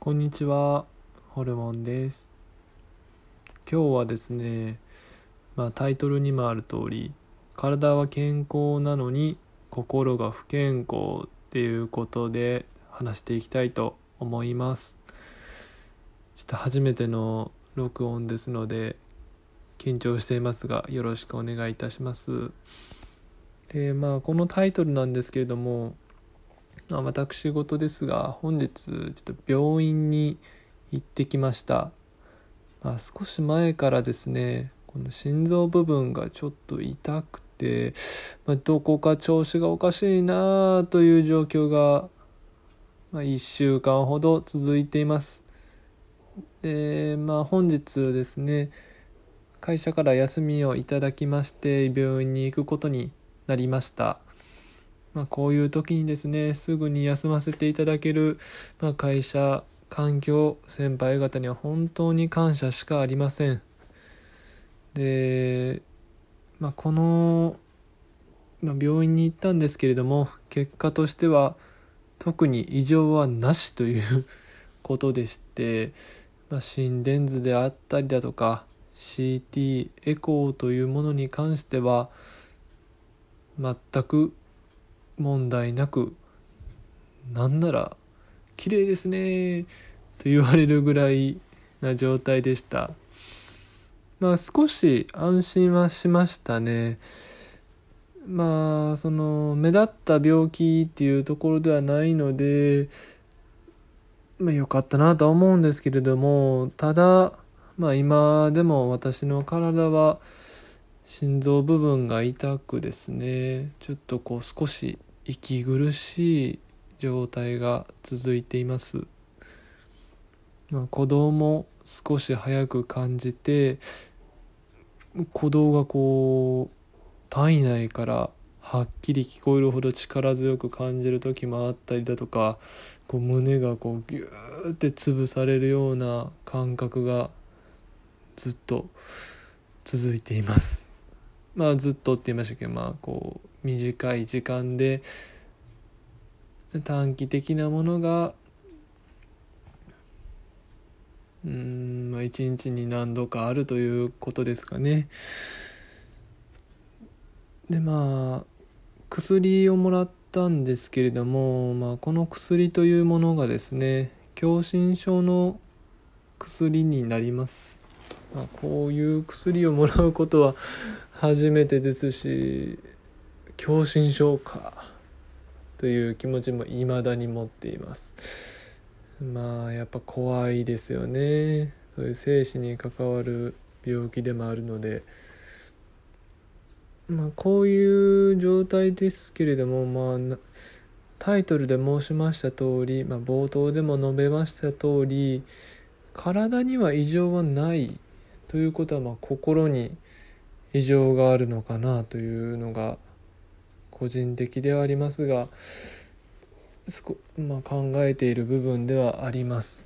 こんにちは、ホルモンです。今日はですね、まあ、タイトルにもある通り、体は健康なのに心が不健康っていうことで話していきたいと思います。ちょっと初めての録音ですので、緊張していますが、よろしくお願いいたします。で、まあ、このタイトルなんですけれども、まあ、私事ですが本日ちょっと病院に行ってきました、まあ、少し前からですねこの心臓部分がちょっと痛くて、まあ、どこか調子がおかしいなという状況が、まあ、1週間ほど続いています。でまあ本日ですね会社から休みをいただきまして病院に行くことになりました。まあ、こういう時にですねすぐに休ませていただける、まあ、会社環境先輩方には本当に感謝しかありません。で、まあ、この、まあ、病院に行ったんですけれども結果としては特に異常はなしという ことでして、まあ、心電図であったりだとか CT エコーというものに関しては全く問題なくなんなら綺麗ですねと言われるぐらいな状態でした。まあ少し安心はしましたね。まあその目立った病気っていうところではないのでまあ良かったなとは思うんですけれどもただまあ今でも私の体は心臓部分が痛くですね。ちょっとこう少し息苦しい状態が続いています、まあ、鼓動も少し早く感じて鼓動がこう体内からはっきり聞こえるほど力強く感じる時もあったりだとかこう胸がこうギューって潰されるような感覚がずっと続いています。まあずっとって言いましたけどまあこう短い時間で短期的なものがうんまあ一日に何度かあるということですかね。でまあ薬をもらったんですけれども、まあ、この薬というものがですね狭心症の薬になります、まあ、こういう薬をもらうことは初めてですし狭心症かという気持ちも未だに持っています。まあやっぱ怖いですよね。そういう生死に関わる病気でもあるので。まあこういう状態ですけれどもまあタイトルで申しました通り、まあ、冒頭でも述べました通り体には異常はないということはまあ心に異常があるのかなというのが個人的ではありますが、まあ、考えている部分ではあります、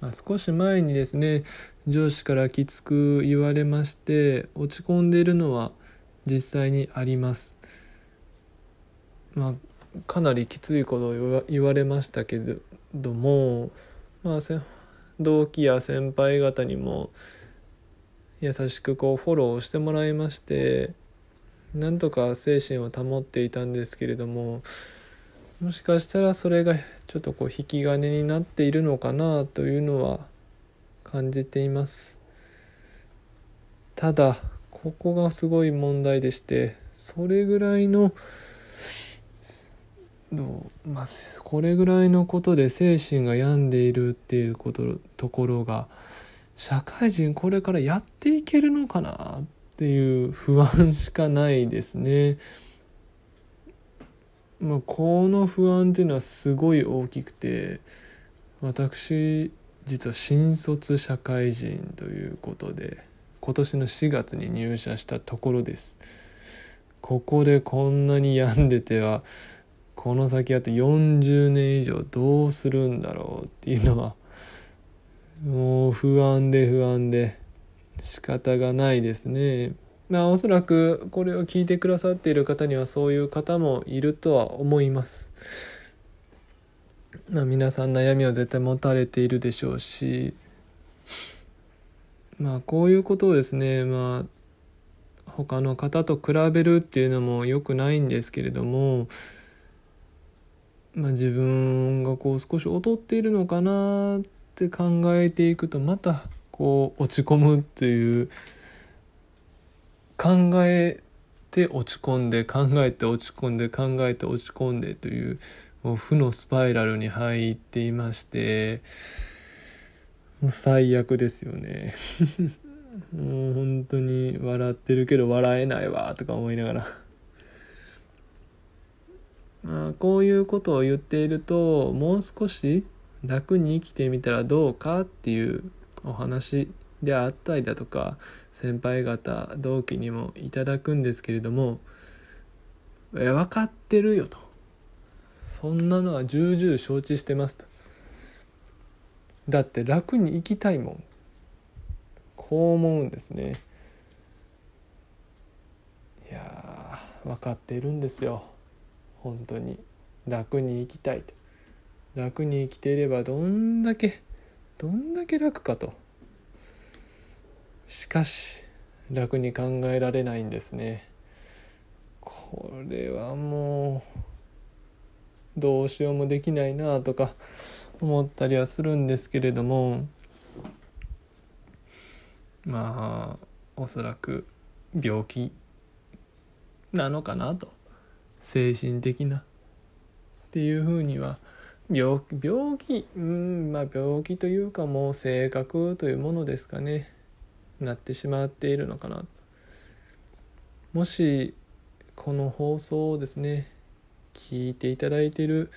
まあ、少し前にですね上司からきつく言われまして落ち込んでいるのは実際にあります。まあかなりきついことを言われましたけれども、まあ、同期や先輩方にも優しくこうフォローしてもらいましてなんとか精神を保っていたんですけれどももしかしたらそれがちょっとこう引き金になっているのかなというのは感じています。ただここがすごい問題でしてそれぐらいのどうまあこれぐらいのことで精神が病んでいるっていうことところが社会人これからやっていけるのかなっていう不安しかないですね。まあ、この不安っていうのはすごい大きくて私実は新卒社会人ということで今年の4月に入社したところです。ここでこんなに病んでてはこの先あと40年以上どうするんだろうっていうのはもう不安で不安で仕方がないですね。まあおそらくこれを聞いてくださっている方にはそういう方もいるとは思います。まあ、皆さん悩みを絶対持たれているでしょうしまあこういうことをですねまあ他の方と比べるっていうのも良くないんですけれども、まあ、自分がこう少し劣っているのかなって考えていくとまたこう落ち込むっていう考えて落ち込んで考えて落ち込んで考えて落ち込んでというもう負のスパイラルに入っていましてもう最悪ですよね。もう本当に笑ってるけど笑えないわとか思いながら。あこういうことを言っているともう少し楽に生きてみたらどうかっていうお話であったりだとか先輩方同期にもいただくんですけれども「え分かってるよ」と「そんなのは重々承知してます」と「だって楽に生きたいもん」こう思うんですね。いや分かっているんですよ。本当に楽に生きたいと。楽に生きていればどんだけどんだけ楽かと。しかし楽に考えられないんですね。これはもうどうしようもできないなとか思ったりはするんですけれども。まあおそらく病気なのかなと。精神的な。っていうふうには病病気うんまあ病気というかもう性格というものですかね。なってしまっているのかな。もしこの放送をですね聞いていただいている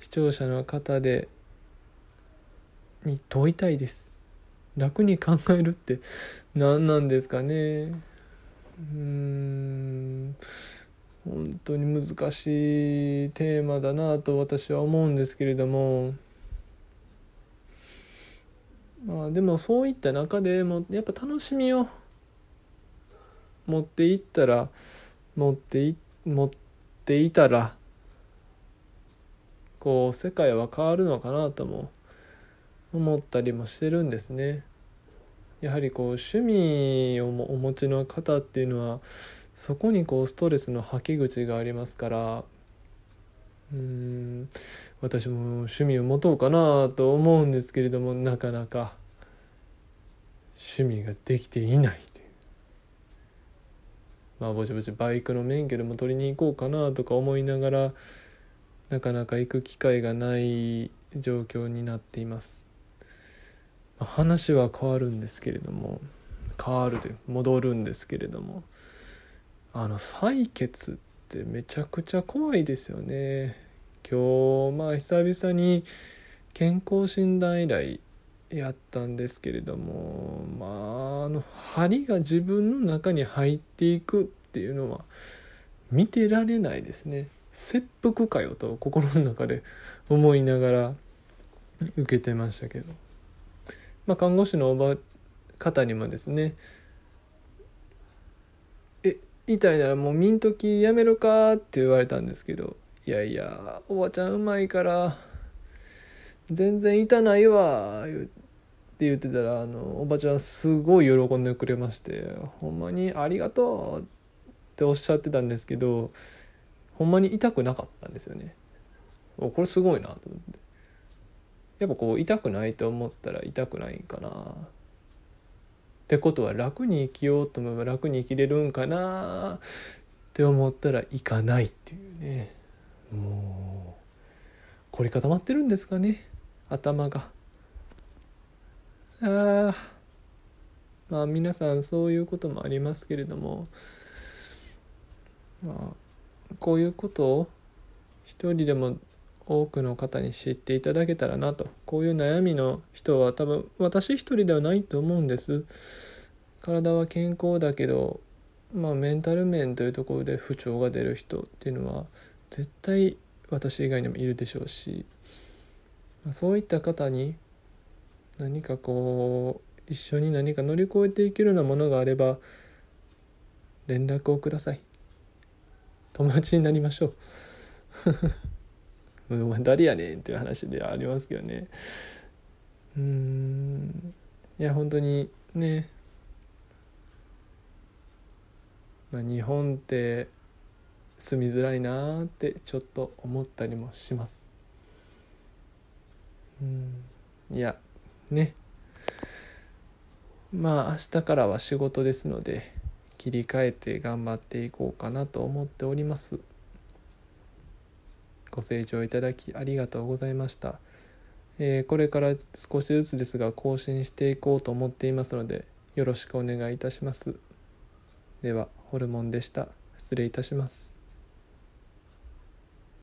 視聴者の方でに問いたいです。楽に考えるって何なんですかね。うーん。本当に難しいテーマだなと私は思うんですけれどもまあでもそういった中でもやっぱ楽しみを持っていったら持ってい持っていたらこう世界は変わるのかなとも思ったりもしてるんですね。やはりこう趣味をお持ちの方っていうのはそこにこうストレスの吐き口がありますからうん私も趣味を持とうかなと思うんですけれどもなかなか趣味ができていないという。まあぼちぼちバイクの免許でも取りに行こうかなとか思いながらなかなか行く機会がない状況になっています。話は変わるんですけれども変わるで戻るんですけれどもあの採血ってめちゃくちゃ怖いですよね。今日まあ久々に健康診断以来やったんですけれどもまああの針が自分の中に入っていくっていうのは見てられないですね。切腹かよと心の中で思いながら受けてましたけど、まあ、看護師のおば方にもですね痛いならもう見んときやめろかって言われたんですけどいやいやおばちゃんうまいから全然痛ないわって言ってたらあのおばちゃんすごい喜んでくれましてほんまにありがとうっておっしゃってたんですけどほんまに痛くなかったんですよね。これすごいなと思って。やっぱこう痛くないと思ったら痛くないんかな。ってことは楽に生きようと思えば楽に生きれるんかなって思ったらいかないっていうね。もう凝り固まってるんですかね。頭が。あまあ皆さんそういうこともありますけれども。まあこういうことを一人でも多くの方に知っていただけたらなと。こういう悩みの人は多分私一人ではないと思うんです。体は健康だけどまあメンタル面というところで不調が出る人っていうのは絶対私以外にもいるでしょうし、まあ、そういった方に何かこう一緒に何か乗り越えていけるようなものがあれば連絡をください。友達になりましょう。お前誰やねんっていう話ではありますけどね。うん。いや本当にね、まあ、日本って住みづらいなってちょっと思ったりもします。うん。いやね。まあ明日からは仕事ですので切り替えて頑張っていこうかなと思っております。ご清聴いただきありがとうございました、えー、これから少しずつですが更新していこうと思っていますのでよろしくお願いいたします。ではホルモンでした。失礼いたします。